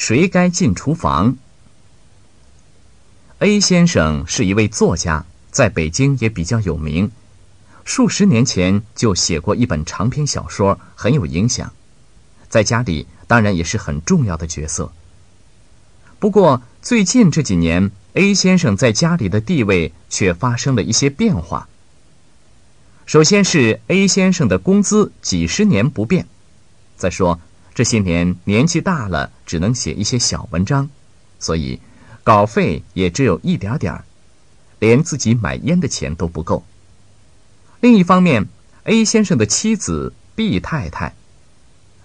谁该进厨房？A 先生是一位作家，在北京也比较有名。数十年前就写过一本长篇小说，很有影响。在家里当然也是很重要的角色。不过最近这几年，A 先生在家里的地位却发生了一些变化。首先是 A 先生的工资几十年不变，再说。这些年年纪大了，只能写一些小文章，所以稿费也只有一点点儿，连自己买烟的钱都不够。另一方面，A 先生的妻子 B 太太，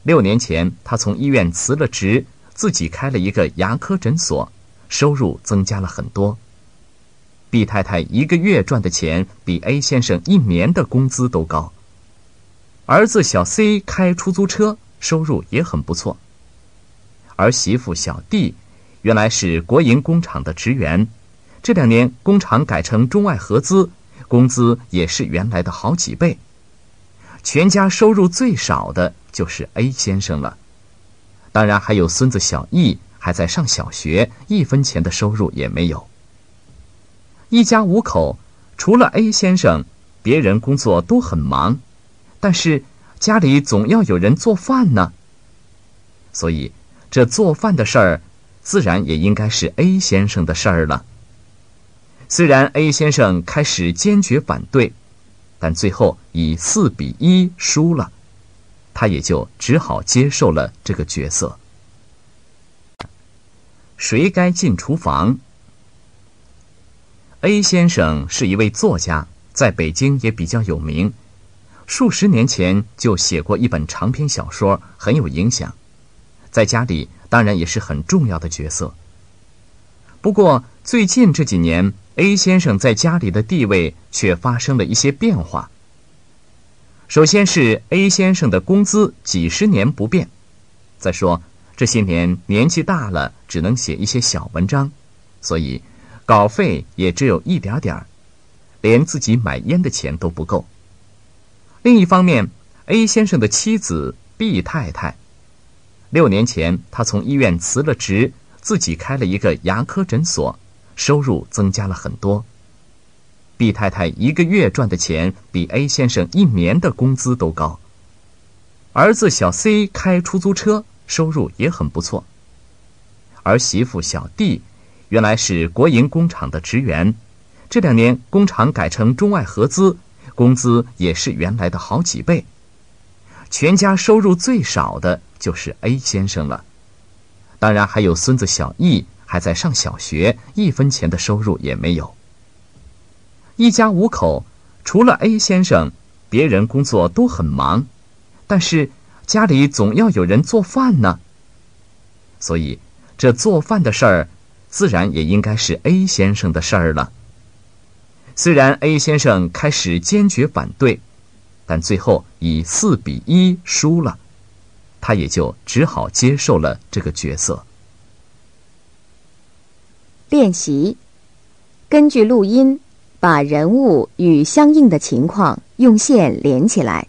六年前她从医院辞了职，自己开了一个牙科诊所，收入增加了很多。B 太太一个月赚的钱比 A 先生一年的工资都高。儿子小 C 开出租车。收入也很不错。儿媳妇小弟原来是国营工厂的职员，这两年工厂改成中外合资，工资也是原来的好几倍。全家收入最少的就是 A 先生了，当然还有孙子小易还在上小学，一分钱的收入也没有。一家五口，除了 A 先生，别人工作都很忙，但是。家里总要有人做饭呢，所以这做饭的事儿，自然也应该是 A 先生的事儿了。虽然 A 先生开始坚决反对，但最后以四比一输了，他也就只好接受了这个角色。谁该进厨房？A 先生是一位作家，在北京也比较有名。数十年前就写过一本长篇小说，很有影响。在家里当然也是很重要的角色。不过最近这几年，A 先生在家里的地位却发生了一些变化。首先是 A 先生的工资几十年不变，再说这些年年纪大了，只能写一些小文章，所以稿费也只有一点点儿，连自己买烟的钱都不够。另一方面，A 先生的妻子 B 太太，六年前她从医院辞了职，自己开了一个牙科诊所，收入增加了很多。B 太太一个月赚的钱比 A 先生一年的工资都高。儿子小 C 开出租车，收入也很不错。儿媳妇小 D，原来是国营工厂的职员，这两年工厂改成中外合资。工资也是原来的好几倍。全家收入最少的就是 A 先生了，当然还有孙子小易还在上小学，一分钱的收入也没有。一家五口，除了 A 先生，别人工作都很忙，但是家里总要有人做饭呢。所以这做饭的事儿，自然也应该是 A 先生的事儿了。虽然 A 先生开始坚决反对，但最后以四比一输了，他也就只好接受了这个角色。练习，根据录音，把人物与相应的情况用线连起来。